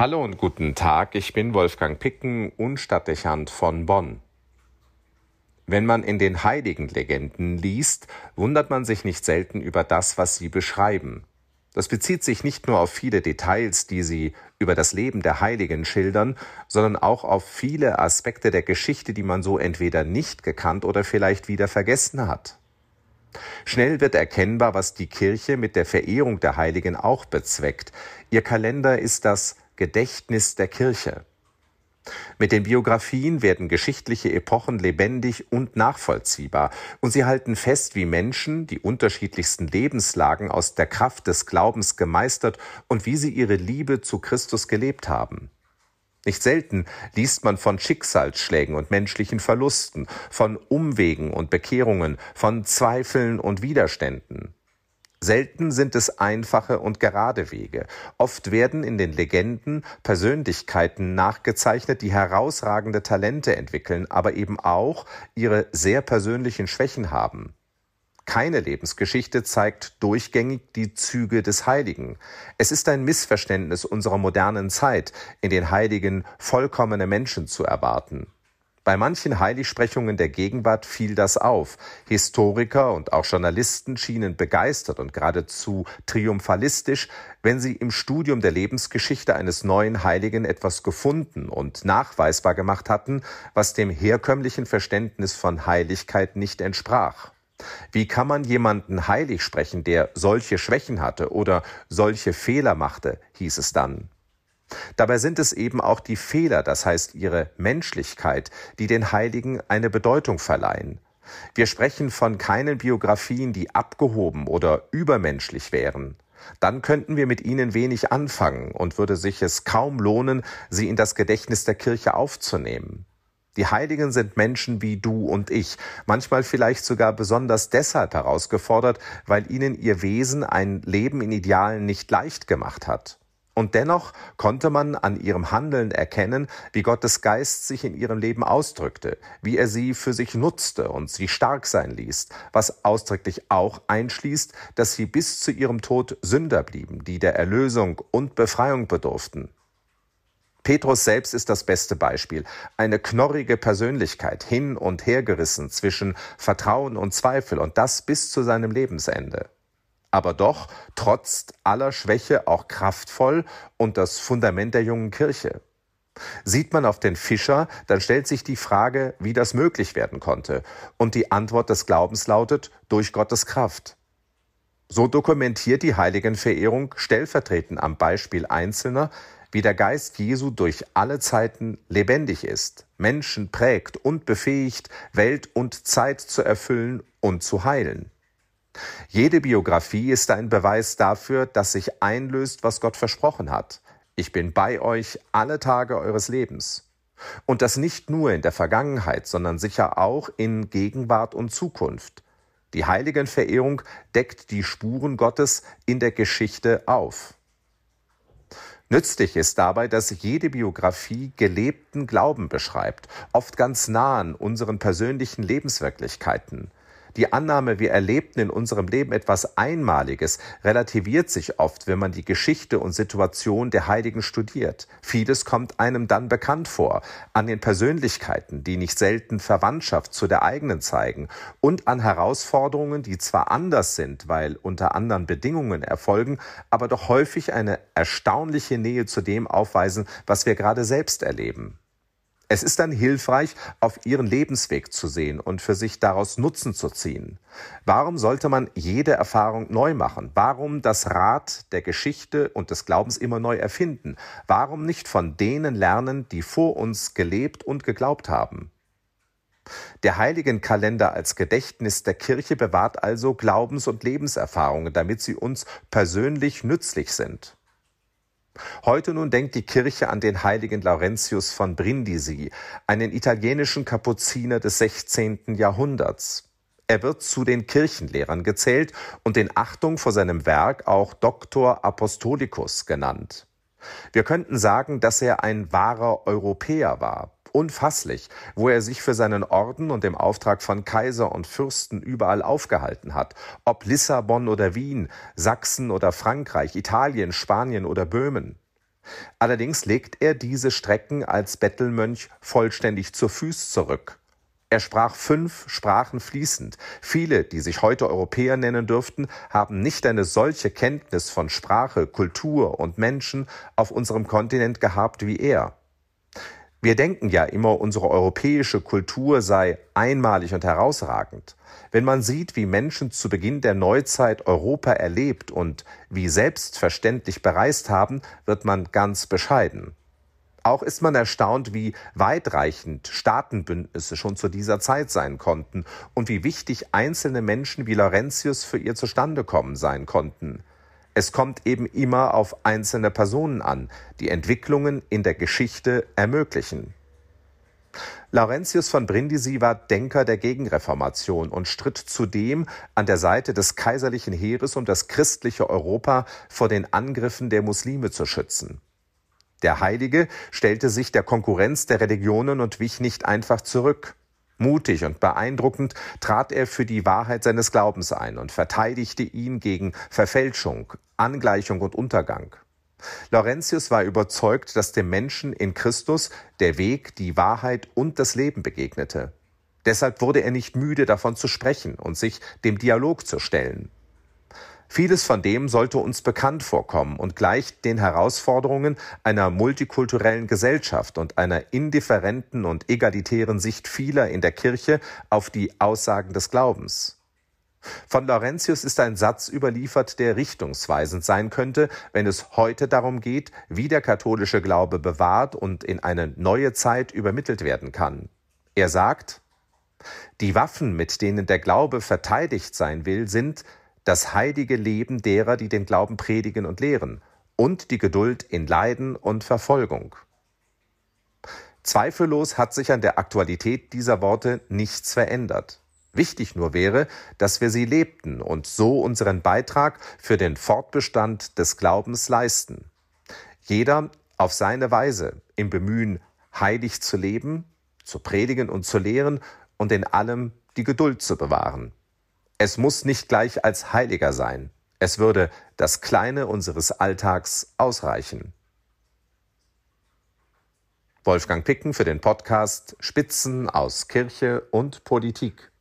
Hallo und guten Tag, ich bin Wolfgang Picken und Stadtdechant von Bonn. Wenn man in den heiligen Legenden liest, wundert man sich nicht selten über das, was sie beschreiben. Das bezieht sich nicht nur auf viele Details, die sie über das Leben der Heiligen schildern, sondern auch auf viele Aspekte der Geschichte, die man so entweder nicht gekannt oder vielleicht wieder vergessen hat. Schnell wird erkennbar, was die Kirche mit der Verehrung der Heiligen auch bezweckt. Ihr Kalender ist das Gedächtnis der Kirche. Mit den Biografien werden geschichtliche Epochen lebendig und nachvollziehbar, und sie halten fest, wie Menschen die unterschiedlichsten Lebenslagen aus der Kraft des Glaubens gemeistert und wie sie ihre Liebe zu Christus gelebt haben. Nicht selten liest man von Schicksalsschlägen und menschlichen Verlusten, von Umwegen und Bekehrungen, von Zweifeln und Widerständen. Selten sind es einfache und gerade Wege. Oft werden in den Legenden Persönlichkeiten nachgezeichnet, die herausragende Talente entwickeln, aber eben auch ihre sehr persönlichen Schwächen haben. Keine Lebensgeschichte zeigt durchgängig die Züge des Heiligen. Es ist ein Missverständnis unserer modernen Zeit, in den Heiligen vollkommene Menschen zu erwarten. Bei manchen Heiligsprechungen der Gegenwart fiel das auf. Historiker und auch Journalisten schienen begeistert und geradezu triumphalistisch, wenn sie im Studium der Lebensgeschichte eines neuen Heiligen etwas gefunden und nachweisbar gemacht hatten, was dem herkömmlichen Verständnis von Heiligkeit nicht entsprach. Wie kann man jemanden heilig sprechen, der solche Schwächen hatte oder solche Fehler machte, hieß es dann. Dabei sind es eben auch die Fehler, das heißt ihre Menschlichkeit, die den Heiligen eine Bedeutung verleihen. Wir sprechen von keinen Biografien, die abgehoben oder übermenschlich wären. Dann könnten wir mit ihnen wenig anfangen und würde sich es kaum lohnen, sie in das Gedächtnis der Kirche aufzunehmen. Die Heiligen sind Menschen wie du und ich, manchmal vielleicht sogar besonders deshalb herausgefordert, weil ihnen ihr Wesen ein Leben in Idealen nicht leicht gemacht hat. Und dennoch konnte man an ihrem Handeln erkennen, wie Gottes Geist sich in ihrem Leben ausdrückte, wie er sie für sich nutzte und sie stark sein ließ, was ausdrücklich auch einschließt, dass sie bis zu ihrem Tod Sünder blieben, die der Erlösung und Befreiung bedurften. Petrus selbst ist das beste Beispiel. Eine knorrige Persönlichkeit, hin und her gerissen zwischen Vertrauen und Zweifel und das bis zu seinem Lebensende. Aber doch, trotz aller Schwäche auch kraftvoll und das Fundament der jungen Kirche. Sieht man auf den Fischer, dann stellt sich die Frage, wie das möglich werden konnte. Und die Antwort des Glaubens lautet, durch Gottes Kraft. So dokumentiert die Heiligenverehrung stellvertretend am Beispiel Einzelner, wie der Geist Jesu durch alle Zeiten lebendig ist, Menschen prägt und befähigt, Welt und Zeit zu erfüllen und zu heilen. Jede Biografie ist ein Beweis dafür, dass sich einlöst, was Gott versprochen hat. Ich bin bei euch alle Tage eures Lebens. Und das nicht nur in der Vergangenheit, sondern sicher auch in Gegenwart und Zukunft. Die Heiligenverehrung deckt die Spuren Gottes in der Geschichte auf. Nützlich ist dabei, dass jede Biografie gelebten Glauben beschreibt, oft ganz nah an unseren persönlichen Lebenswirklichkeiten. Die Annahme, wir erlebten in unserem Leben etwas Einmaliges, relativiert sich oft, wenn man die Geschichte und Situation der Heiligen studiert. Vieles kommt einem dann bekannt vor, an den Persönlichkeiten, die nicht selten Verwandtschaft zu der eigenen zeigen, und an Herausforderungen, die zwar anders sind, weil unter anderen Bedingungen erfolgen, aber doch häufig eine erstaunliche Nähe zu dem aufweisen, was wir gerade selbst erleben. Es ist dann hilfreich, auf ihren Lebensweg zu sehen und für sich daraus Nutzen zu ziehen. Warum sollte man jede Erfahrung neu machen? Warum das Rad der Geschichte und des Glaubens immer neu erfinden? Warum nicht von denen lernen, die vor uns gelebt und geglaubt haben? Der Heiligenkalender als Gedächtnis der Kirche bewahrt also Glaubens- und Lebenserfahrungen, damit sie uns persönlich nützlich sind. Heute nun denkt die Kirche an den heiligen Laurentius von Brindisi, einen italienischen Kapuziner des 16. Jahrhunderts. Er wird zu den Kirchenlehrern gezählt und in Achtung vor seinem Werk auch Doctor Apostolicus genannt. Wir könnten sagen, dass er ein wahrer Europäer war. Unfasslich, wo er sich für seinen Orden und im Auftrag von Kaiser und Fürsten überall aufgehalten hat, ob Lissabon oder Wien, Sachsen oder Frankreich, Italien, Spanien oder Böhmen. Allerdings legt er diese Strecken als Bettelmönch vollständig zu Füß zurück. Er sprach fünf Sprachen fließend. Viele, die sich heute Europäer nennen dürften, haben nicht eine solche Kenntnis von Sprache, Kultur und Menschen auf unserem Kontinent gehabt wie er. Wir denken ja immer, unsere europäische Kultur sei einmalig und herausragend. Wenn man sieht, wie Menschen zu Beginn der Neuzeit Europa erlebt und wie selbstverständlich bereist haben, wird man ganz bescheiden. Auch ist man erstaunt, wie weitreichend Staatenbündnisse schon zu dieser Zeit sein konnten und wie wichtig einzelne Menschen wie Laurentius für ihr Zustandekommen sein konnten. Es kommt eben immer auf einzelne Personen an, die Entwicklungen in der Geschichte ermöglichen. Laurentius von Brindisi war Denker der Gegenreformation und stritt zudem an der Seite des kaiserlichen Heeres, um das christliche Europa vor den Angriffen der Muslime zu schützen. Der Heilige stellte sich der Konkurrenz der Religionen und wich nicht einfach zurück. Mutig und beeindruckend trat er für die Wahrheit seines Glaubens ein und verteidigte ihn gegen Verfälschung, Angleichung und Untergang. Laurentius war überzeugt, dass dem Menschen in Christus der Weg, die Wahrheit und das Leben begegnete. Deshalb wurde er nicht müde davon zu sprechen und sich dem Dialog zu stellen. Vieles von dem sollte uns bekannt vorkommen und gleicht den Herausforderungen einer multikulturellen Gesellschaft und einer indifferenten und egalitären Sicht vieler in der Kirche auf die Aussagen des Glaubens. Von Laurentius ist ein Satz überliefert, der richtungsweisend sein könnte, wenn es heute darum geht, wie der katholische Glaube bewahrt und in eine neue Zeit übermittelt werden kann. Er sagt, die Waffen, mit denen der Glaube verteidigt sein will, sind das heilige Leben derer, die den Glauben predigen und lehren, und die Geduld in Leiden und Verfolgung. Zweifellos hat sich an der Aktualität dieser Worte nichts verändert. Wichtig nur wäre, dass wir sie lebten und so unseren Beitrag für den Fortbestand des Glaubens leisten. Jeder auf seine Weise im Bemühen, heilig zu leben, zu predigen und zu lehren und in allem die Geduld zu bewahren. Es muss nicht gleich als Heiliger sein. Es würde das Kleine unseres Alltags ausreichen. Wolfgang Picken für den Podcast Spitzen aus Kirche und Politik.